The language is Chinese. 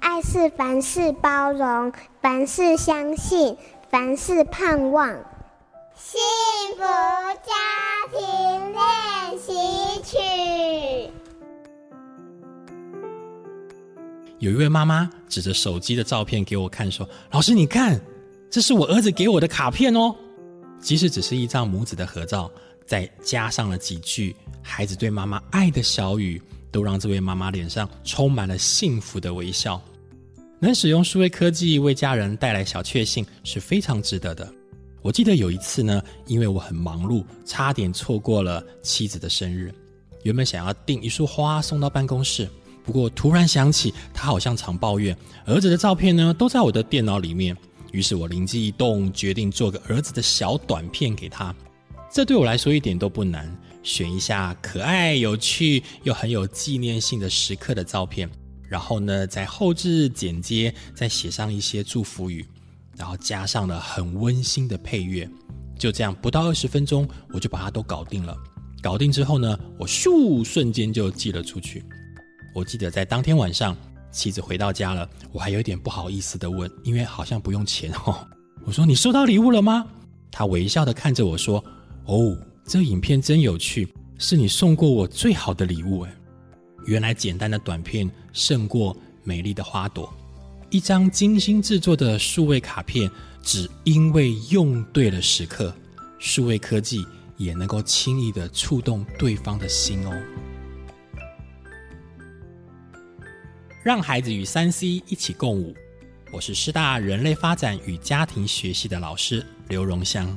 爱是凡事包容，凡事相信，凡事盼望。幸福家庭练习曲。有一位妈妈指着手机的照片给我看，说：“老师，你看，这是我儿子给我的卡片哦。即使只是一张母子的合照，再加上了几句孩子对妈妈爱的小语，都让这位妈妈脸上充满了幸福的微笑。能使用数位科技为家人带来小确幸，是非常值得的。我记得有一次呢，因为我很忙碌，差点错过了妻子的生日，原本想要订一束花送到办公室。”不过突然想起，他好像常抱怨儿子的照片呢，都在我的电脑里面。于是我灵机一动，决定做个儿子的小短片给他。这对我来说一点都不难，选一下可爱、有趣又很有纪念性的时刻的照片，然后呢，在后置剪接，再写上一些祝福语，然后加上了很温馨的配乐。就这样，不到二十分钟，我就把它都搞定了。搞定之后呢，我咻，瞬间就寄了出去。我记得在当天晚上，妻子回到家了，我还有点不好意思的问，因为好像不用钱哦。我说：“你收到礼物了吗？”他微笑的看着我说：“哦，这影片真有趣，是你送过我最好的礼物。”哎，原来简单的短片胜过美丽的花朵。一张精心制作的数位卡片，只因为用对了时刻，数位科技也能够轻易的触动对方的心哦。让孩子与三 C 一起共舞。我是师大人类发展与家庭学系的老师刘荣香。